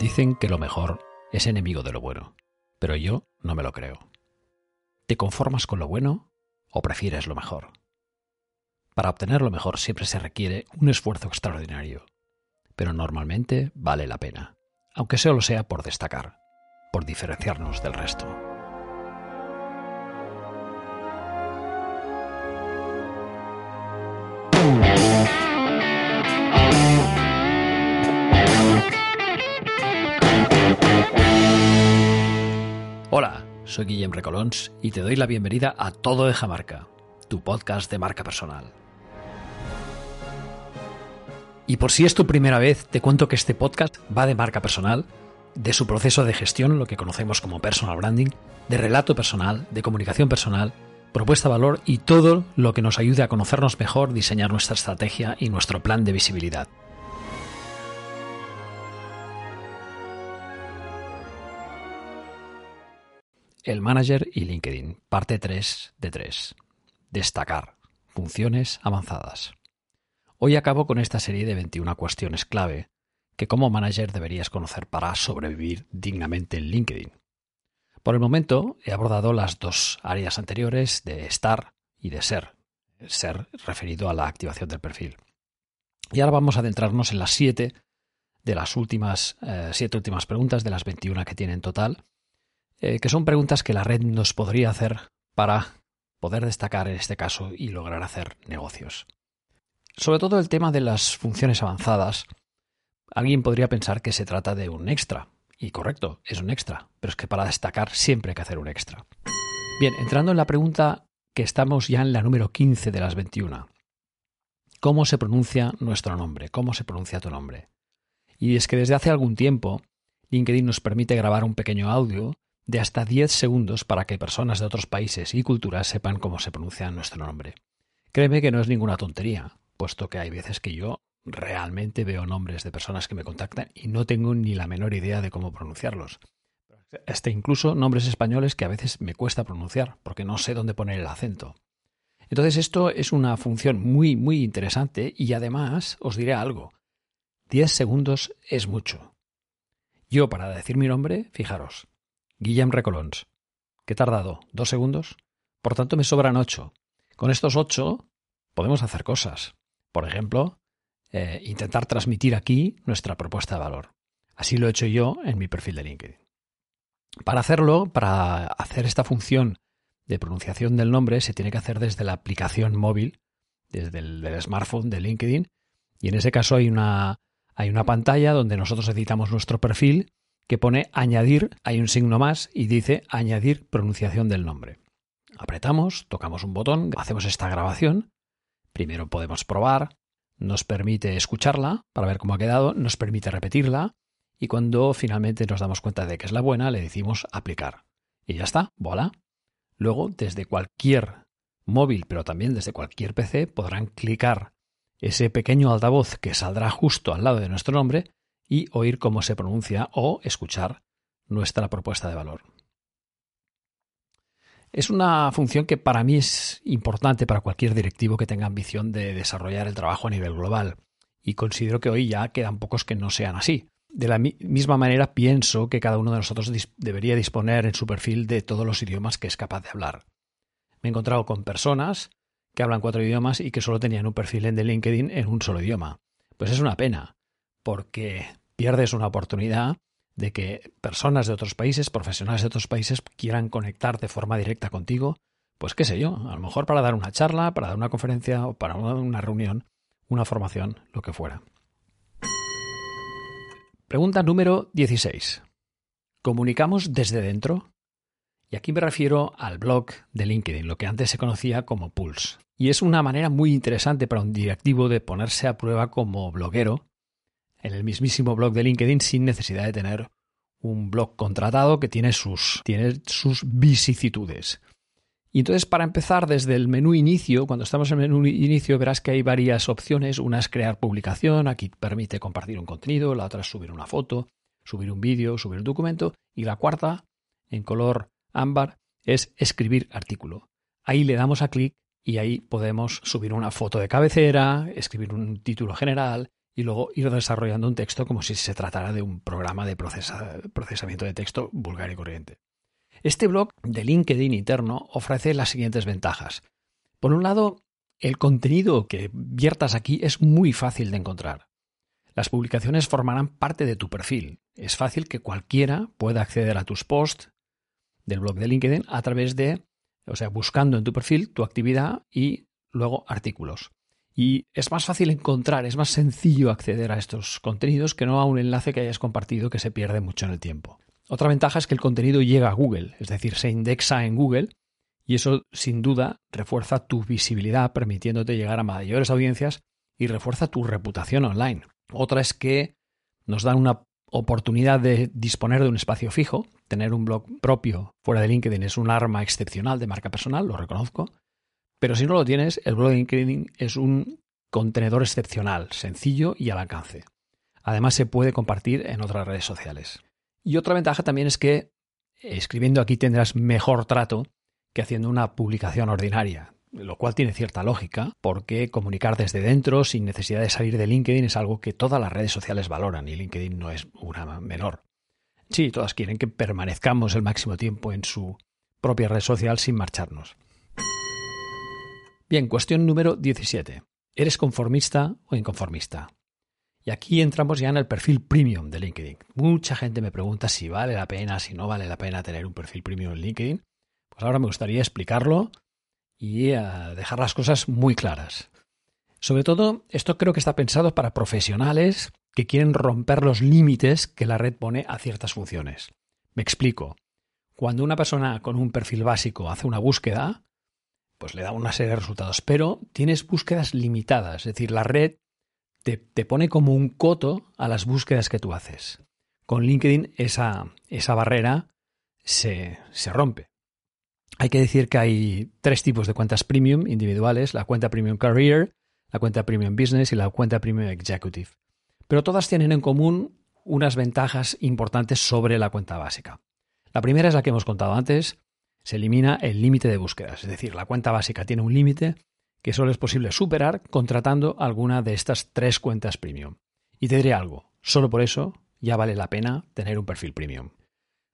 Dicen que lo mejor es enemigo de lo bueno, pero yo no me lo creo. ¿Te conformas con lo bueno o prefieres lo mejor? Para obtener lo mejor siempre se requiere un esfuerzo extraordinario, pero normalmente vale la pena, aunque solo sea por destacar, por diferenciarnos del resto. Soy Guillem Recolons y te doy la bienvenida a Todo de Jamarca, tu podcast de marca personal. Y por si es tu primera vez, te cuento que este podcast va de marca personal, de su proceso de gestión, lo que conocemos como personal branding, de relato personal, de comunicación personal, propuesta valor y todo lo que nos ayude a conocernos mejor, diseñar nuestra estrategia y nuestro plan de visibilidad. El manager y LinkedIn, parte 3 de 3. Destacar. Funciones avanzadas. Hoy acabo con esta serie de 21 cuestiones clave que como manager deberías conocer para sobrevivir dignamente en LinkedIn. Por el momento he abordado las dos áreas anteriores de estar y de ser, ser referido a la activación del perfil. Y ahora vamos a adentrarnos en las siete de las últimas, eh, siete últimas preguntas de las 21 que tiene en total eh, que son preguntas que la red nos podría hacer para poder destacar en este caso y lograr hacer negocios. Sobre todo el tema de las funciones avanzadas, alguien podría pensar que se trata de un extra. Y correcto, es un extra, pero es que para destacar siempre hay que hacer un extra. Bien, entrando en la pregunta que estamos ya en la número 15 de las 21. ¿Cómo se pronuncia nuestro nombre? ¿Cómo se pronuncia tu nombre? Y es que desde hace algún tiempo LinkedIn nos permite grabar un pequeño audio de hasta 10 segundos para que personas de otros países y culturas sepan cómo se pronuncia nuestro nombre. Créeme que no es ninguna tontería, puesto que hay veces que yo realmente veo nombres de personas que me contactan y no tengo ni la menor idea de cómo pronunciarlos. Hasta incluso nombres españoles que a veces me cuesta pronunciar, porque no sé dónde poner el acento. Entonces esto es una función muy, muy interesante y además os diré algo. 10 segundos es mucho. Yo para decir mi nombre, fijaros, Guillem Recolons. ¿Qué he tardado? ¿Dos segundos? Por tanto, me sobran ocho. Con estos ocho podemos hacer cosas. Por ejemplo, eh, intentar transmitir aquí nuestra propuesta de valor. Así lo he hecho yo en mi perfil de LinkedIn. Para hacerlo, para hacer esta función de pronunciación del nombre, se tiene que hacer desde la aplicación móvil, desde el smartphone de LinkedIn. Y en ese caso hay una, hay una pantalla donde nosotros editamos nuestro perfil que pone añadir, hay un signo más y dice añadir pronunciación del nombre. Apretamos, tocamos un botón, hacemos esta grabación. Primero podemos probar, nos permite escucharla para ver cómo ha quedado, nos permite repetirla y cuando finalmente nos damos cuenta de que es la buena le decimos aplicar. Y ya está, voilà. Luego, desde cualquier móvil, pero también desde cualquier PC, podrán clicar ese pequeño altavoz que saldrá justo al lado de nuestro nombre y oír cómo se pronuncia o escuchar nuestra propuesta de valor. Es una función que para mí es importante para cualquier directivo que tenga ambición de desarrollar el trabajo a nivel global y considero que hoy ya quedan pocos que no sean así. De la misma manera pienso que cada uno de nosotros debería disponer en su perfil de todos los idiomas que es capaz de hablar. Me he encontrado con personas que hablan cuatro idiomas y que solo tenían un perfil en de LinkedIn en un solo idioma. Pues es una pena, porque pierdes una oportunidad de que personas de otros países, profesionales de otros países, quieran conectar de forma directa contigo, pues qué sé yo, a lo mejor para dar una charla, para dar una conferencia o para una reunión, una formación, lo que fuera. Pregunta número 16. ¿Comunicamos desde dentro? Y aquí me refiero al blog de LinkedIn, lo que antes se conocía como Pulse. Y es una manera muy interesante para un directivo de ponerse a prueba como bloguero en el mismísimo blog de LinkedIn sin necesidad de tener un blog contratado que tiene sus, tiene sus vicisitudes. Y entonces, para empezar, desde el menú inicio, cuando estamos en el menú inicio, verás que hay varias opciones. Una es crear publicación, aquí permite compartir un contenido, la otra es subir una foto, subir un vídeo, subir un documento, y la cuarta, en color ámbar, es escribir artículo. Ahí le damos a clic y ahí podemos subir una foto de cabecera, escribir un título general, y luego ir desarrollando un texto como si se tratara de un programa de procesamiento de texto vulgar y corriente. Este blog de LinkedIn interno ofrece las siguientes ventajas. Por un lado, el contenido que viertas aquí es muy fácil de encontrar. Las publicaciones formarán parte de tu perfil. Es fácil que cualquiera pueda acceder a tus posts del blog de LinkedIn a través de, o sea, buscando en tu perfil tu actividad y luego artículos. Y es más fácil encontrar, es más sencillo acceder a estos contenidos que no a un enlace que hayas compartido que se pierde mucho en el tiempo. Otra ventaja es que el contenido llega a Google, es decir, se indexa en Google y eso sin duda refuerza tu visibilidad permitiéndote llegar a mayores audiencias y refuerza tu reputación online. Otra es que nos dan una oportunidad de disponer de un espacio fijo, tener un blog propio fuera de LinkedIn es un arma excepcional de marca personal, lo reconozco, pero si no lo tienes, el blog de LinkedIn es un contenedor excepcional, sencillo y al alcance. Además se puede compartir en otras redes sociales. Y otra ventaja también es que escribiendo aquí tendrás mejor trato que haciendo una publicación ordinaria, lo cual tiene cierta lógica, porque comunicar desde dentro sin necesidad de salir de LinkedIn es algo que todas las redes sociales valoran y LinkedIn no es una menor. Sí, todas quieren que permanezcamos el máximo tiempo en su propia red social sin marcharnos. Bien, cuestión número 17. ¿Eres conformista o inconformista? Y aquí entramos ya en el perfil premium de LinkedIn. Mucha gente me pregunta si vale la pena, si no vale la pena tener un perfil premium en LinkedIn. Pues ahora me gustaría explicarlo y eh, dejar las cosas muy claras. Sobre todo, esto creo que está pensado para profesionales que quieren romper los límites que la red pone a ciertas funciones. Me explico. Cuando una persona con un perfil básico hace una búsqueda, pues le da una serie de resultados, pero tienes búsquedas limitadas, es decir, la red te, pone como un coto a las búsquedas que tú haces. Con LinkedIn esa, esa barrera se, se rompe. Hay que decir que hay tres tipos de cuentas premium individuales, la cuenta premium career, la cuenta premium business y la cuenta premium executive. Pero todas tienen en común unas ventajas importantes sobre la cuenta básica. La primera es la que hemos contado antes, se elimina el límite de búsquedas, es decir, la cuenta básica tiene un límite que solo es posible superar contratando alguna de estas tres cuentas premium. Y te diré algo, solo por eso ya vale la pena tener un perfil premium.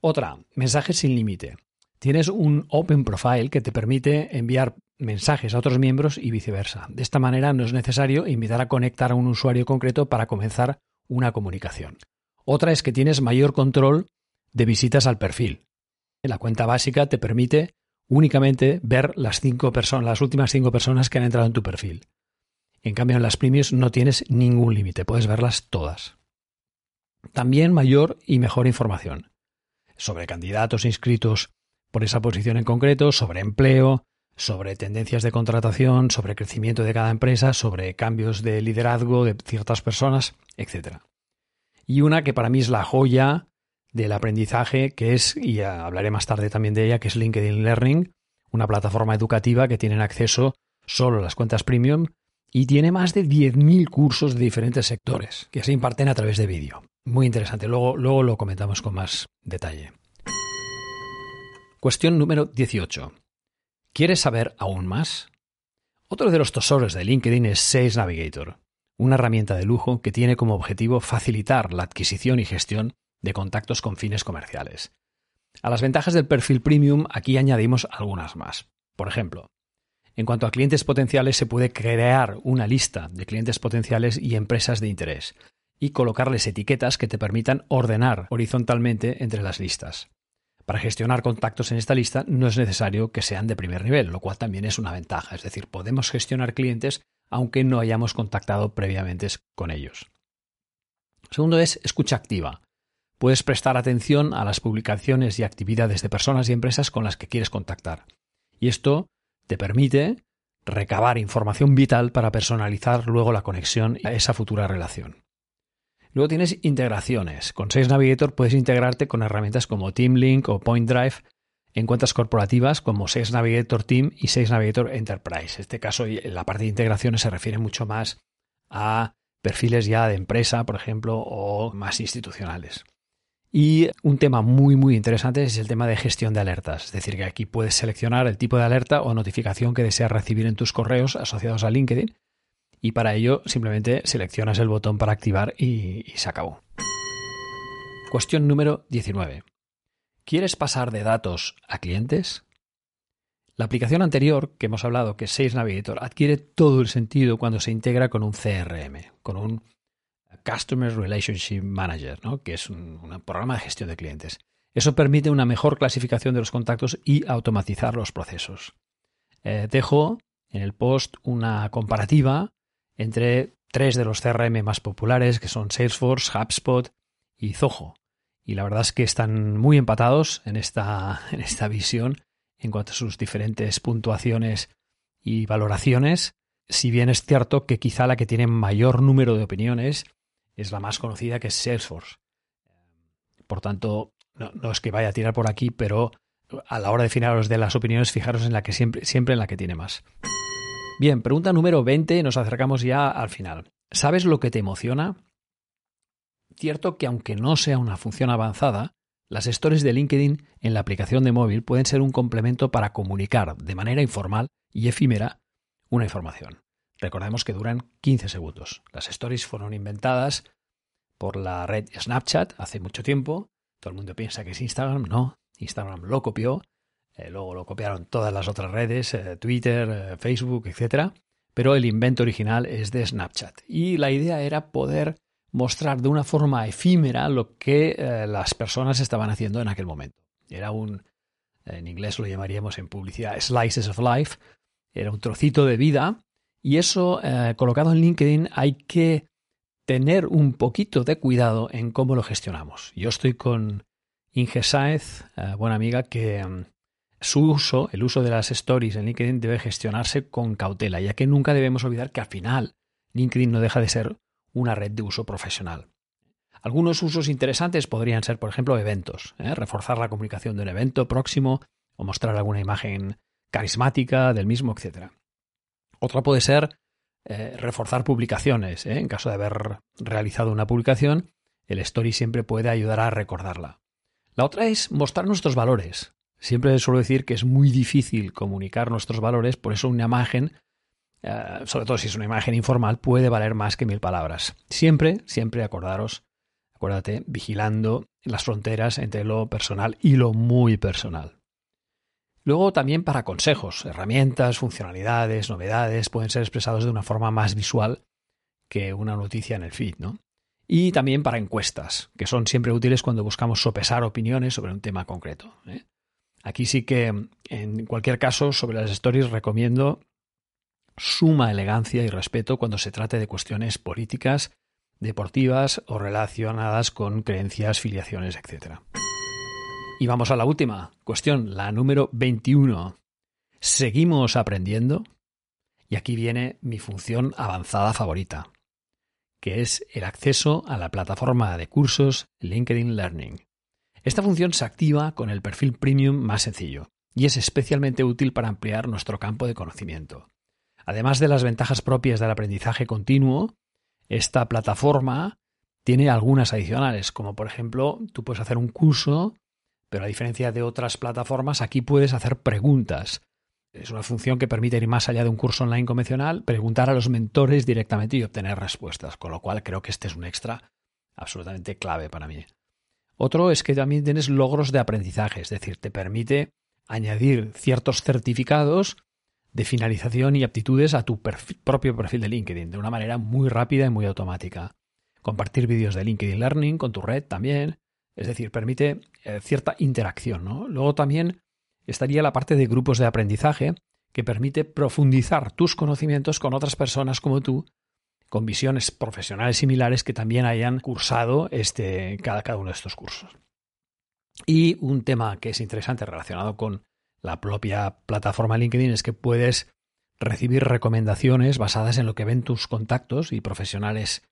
Otra, mensajes sin límite. Tienes un Open Profile que te permite enviar mensajes a otros miembros y viceversa. De esta manera no es necesario invitar a conectar a un usuario concreto para comenzar una comunicación. Otra es que tienes mayor control de visitas al perfil. La cuenta básica te permite únicamente ver las cinco personas, las últimas cinco personas que han entrado en tu perfil. En cambio, en las premiums no tienes ningún límite, puedes verlas todas. También mayor y mejor información sobre candidatos inscritos por esa posición en concreto, sobre empleo, sobre tendencias de contratación, sobre crecimiento de cada empresa, sobre cambios de liderazgo de ciertas personas, etc. Y una que para mí es la joya del aprendizaje, que es, y hablaré más tarde también de ella, que es LinkedIn Learning, una plataforma educativa que tienen acceso solo las cuentas premium y tiene más de 10.000 cursos de diferentes sectores que se imparten a través de vídeo. Muy interesante, luego, luego lo comentamos con más detalle. Cuestión número 18. ¿Quieres saber aún más? Otro de los tesoros de LinkedIn es Sales Navigator, una herramienta de lujo que tiene como objetivo facilitar la adquisición y gestión de contactos con fines comerciales. A las ventajas del perfil premium aquí añadimos algunas más. Por ejemplo, en cuanto a clientes potenciales se puede crear una lista de clientes potenciales y empresas de interés y colocarles etiquetas que te permitan ordenar horizontalmente entre las listas. Para gestionar contactos en esta lista no es necesario que sean de primer nivel, lo cual también es una ventaja, es decir, podemos gestionar clientes aunque no hayamos contactado previamente con ellos. Segundo es escucha activa. Puedes prestar atención a las publicaciones y actividades de personas y empresas con las que quieres contactar. Y esto te permite recabar información vital para personalizar luego la conexión a esa futura relación. Luego tienes integraciones. Con Sales Navigator puedes integrarte con herramientas como TeamLink o PointDrive en cuentas corporativas como Sales Navigator Team y Sales Navigator Enterprise. En este caso, la parte de integraciones se refiere mucho más a perfiles ya de empresa, por ejemplo, o más institucionales. Y un tema muy muy interesante es el tema de gestión de alertas, es decir, que aquí puedes seleccionar el tipo de alerta o notificación que deseas recibir en tus correos asociados a LinkedIn y para ello simplemente seleccionas el botón para activar y, se acabó. Cuestión número 19. ¿Quieres pasar de datos a clientes? La aplicación anterior que hemos hablado, que es Sales Navigator, adquiere todo el sentido cuando se integra con un CRM, con un Customer Relationship Manager, ¿no? que es un, programa de gestión de clientes. Eso permite una mejor clasificación de los contactos y automatizar los procesos. Eh, dejo en el post una comparativa entre tres de los CRM más populares, que son Salesforce, HubSpot y Zoho. Y la verdad es que están muy empatados en esta, en esta visión en cuanto a sus diferentes puntuaciones y valoraciones, si bien es cierto que quizá la que tiene mayor número de opiniones es la más conocida que es Salesforce. Por tanto, no, es que vaya a tirar por aquí, pero a la hora de finaros de las opiniones, fijaros en la que siempre, siempre en la que tiene más. Bien, pregunta número 20, nos acercamos ya al final. ¿Sabes lo que te emociona? Cierto que aunque no sea una función avanzada, las stories de LinkedIn en la aplicación de móvil pueden ser un complemento para comunicar de manera informal y efímera una información. Recordemos que duran 15 segundos. Las stories fueron inventadas por la red Snapchat hace mucho tiempo. Todo el mundo piensa que es Instagram. No, Instagram lo copió. Eh, luego lo copiaron todas las otras redes, eh, Twitter, eh, Facebook, etc. Pero el invento original es de Snapchat. Y la idea era poder mostrar de una forma efímera lo que las personas estaban haciendo en aquel momento. Era un, en inglés lo llamaríamos en publicidad, slices of life, era un trocito de vida y eso eh, colocado en LinkedIn hay que tener un poquito de cuidado en cómo lo gestionamos. Yo estoy con Inge Saez, eh, buena amiga, que mm, su uso, el uso de las stories en LinkedIn debe gestionarse con cautela, ya que nunca debemos olvidar que al final LinkedIn no deja de ser una red de uso profesional. Algunos usos interesantes podrían ser, por ejemplo, eventos, ¿eh? reforzar la comunicación de un evento próximo o mostrar alguna imagen carismática del mismo, etc. Otra puede ser eh, reforzar publicaciones. ¿eh? En caso de haber realizado una publicación, el story siempre puede ayudar a recordarla. La otra es mostrar nuestros valores. Siempre suelo decir que es muy difícil comunicar nuestros valores, por eso una imagen eh, sobre todo si es una imagen informal, puede valer más que mil palabras. Siempre, siempre acordaros, acuérdate, vigilando las fronteras entre lo personal y lo muy personal. Luego también para consejos, herramientas, funcionalidades, novedades, pueden ser expresados de una forma más visual que una noticia en el feed, ¿no? Y también para encuestas, que son siempre útiles cuando buscamos sopesar opiniones sobre un tema concreto. ¿eh? Aquí sí que, en cualquier caso, sobre las stories recomiendo suma elegancia y respeto cuando se trate de cuestiones políticas, deportivas o relacionadas con creencias, filiaciones, etc. Y vamos a la última cuestión, la número 21. ¿Seguimos aprendiendo? Y aquí viene mi función avanzada favorita, que es el acceso a la plataforma de cursos LinkedIn Learning. Esta función se activa con el perfil premium más sencillo y es especialmente útil para ampliar nuestro campo de conocimiento. Además de las ventajas propias del aprendizaje continuo, esta plataforma tiene algunas adicionales, como por ejemplo, tú puedes hacer un curso, pero a diferencia de otras plataformas, aquí puedes hacer preguntas. Es una función que permite ir más allá de un curso online convencional, preguntar a los mentores directamente y obtener respuestas, con lo cual creo que este es un extra absolutamente clave para mí. Otro es que también tienes logros de aprendizaje, es decir, te permite añadir ciertos certificados de finalización y aptitudes a tu propio perfil de LinkedIn de una manera muy rápida y muy automática. Compartir vídeos de LinkedIn Learning con tu red también, es decir, permite eh, cierta interacción. Luego también estaría la parte de grupos de aprendizaje que permite profundizar tus conocimientos con otras personas como tú, con visiones profesionales similares que también hayan cursado este, cada, uno de estos cursos. Y un tema que es interesante relacionado con la propia plataforma LinkedIn es que puedes recibir recomendaciones basadas en lo que ven tus contactos y profesionales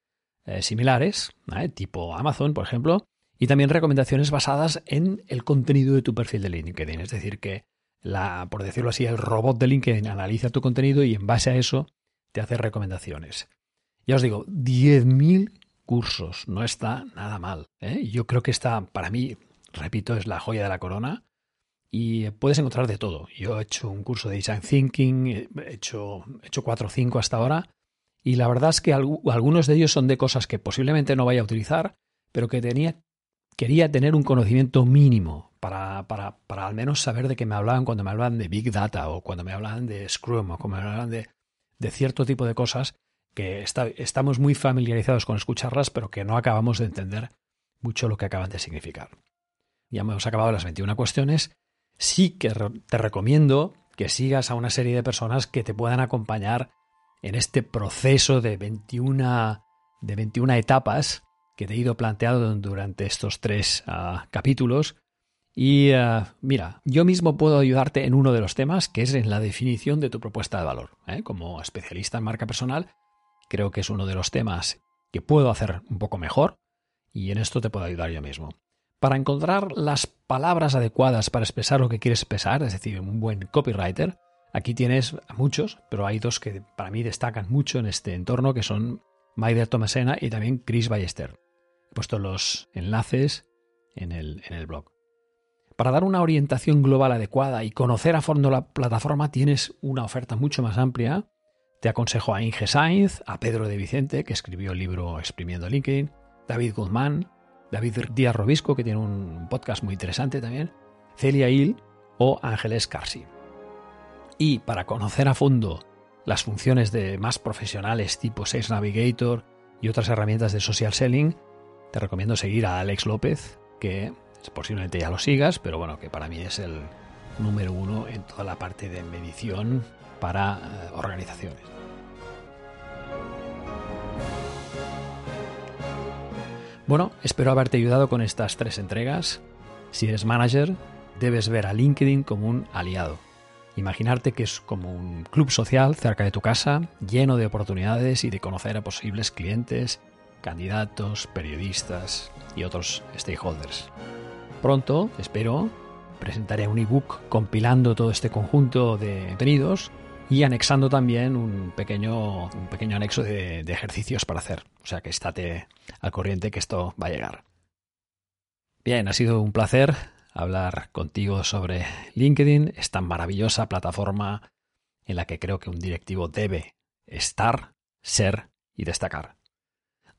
eh, similares, tipo Amazon, por ejemplo, y también recomendaciones basadas en el contenido de tu perfil de LinkedIn. Es decir, que la, por decirlo así, el robot de LinkedIn analiza tu contenido y en base a eso te hace recomendaciones. Ya os digo, 10.000 cursos, no está nada mal. ¿eh? Yo creo que está, para mí, repito, es la joya de la corona y puedes encontrar de todo. Yo he hecho un curso de Design Thinking, he hecho, he hecho 4 o 5 hasta ahora Y la verdad es que algunos de ellos son de cosas que posiblemente no vaya a utilizar, pero que tenía, quería tener un conocimiento mínimo para, para, para, al menos saber de qué me hablaban cuando me hablaban de Big Data o cuando me hablaban de Scrum o cuando me hablaban de, de cierto tipo de cosas que estamos muy familiarizados con escucharlas, pero que no acabamos de entender mucho lo que acaban de significar. Ya hemos acabado las 21 cuestiones. Sí que te recomiendo que sigas a una serie de personas que te puedan acompañar en este proceso de 21, de 21 etapas que te he ido planteando durante estos tres ah, capítulos. Y ah, mira, yo mismo puedo ayudarte en uno de los temas, que es en la definición de tu propuesta de valor. ¿eh? Como especialista en marca personal, creo que es uno de los temas que puedo hacer un poco mejor y en esto te puedo ayudar yo mismo. Para encontrar las palabras adecuadas para expresar lo que quieres expresar, es decir, un buen copywriter, aquí tienes muchos, pero hay dos que para mí destacan mucho en este entorno, que son Maider Tomasena y también Chris Ballester. Puesto los enlaces en el, en el blog. Para dar una orientación global adecuada y conocer a fondo la plataforma tienes una oferta mucho más amplia. Te aconsejo a Inge Sainz, a Pedro de Vicente, que escribió el libro Exprimiendo LinkedIn, David Guzmán, David Díaz Robisco, que tiene un podcast muy interesante también, Celia Hill o Ángeles Carsi. Y para conocer a fondo las funciones de más profesionales tipo Sales Navigator y otras herramientas de social selling, te recomiendo seguir a Alex López, que posiblemente ya lo sigas, pero bueno, que para mí es el número uno en toda la parte de medición para eh, organizaciones. Bueno, espero haberte ayudado con estas tres entregas. Si eres manager, debes ver a LinkedIn como un aliado. Imaginarte que es como un club social cerca de tu casa, lleno de oportunidades y de conocer a posibles clientes, candidatos, periodistas y otros stakeholders. Pronto, espero, presentaré un ebook compilando todo este conjunto de contenidos y anexando también un pequeño, un pequeño anexo de, de ejercicios para hacer. O sea que estate al corriente que esto va a llegar. Bien, ha sido un placer hablar contigo sobre LinkedIn, esta maravillosa plataforma en la que creo que un directivo debe estar, ser y destacar.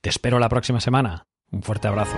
Te espero la próxima semana. Un fuerte abrazo.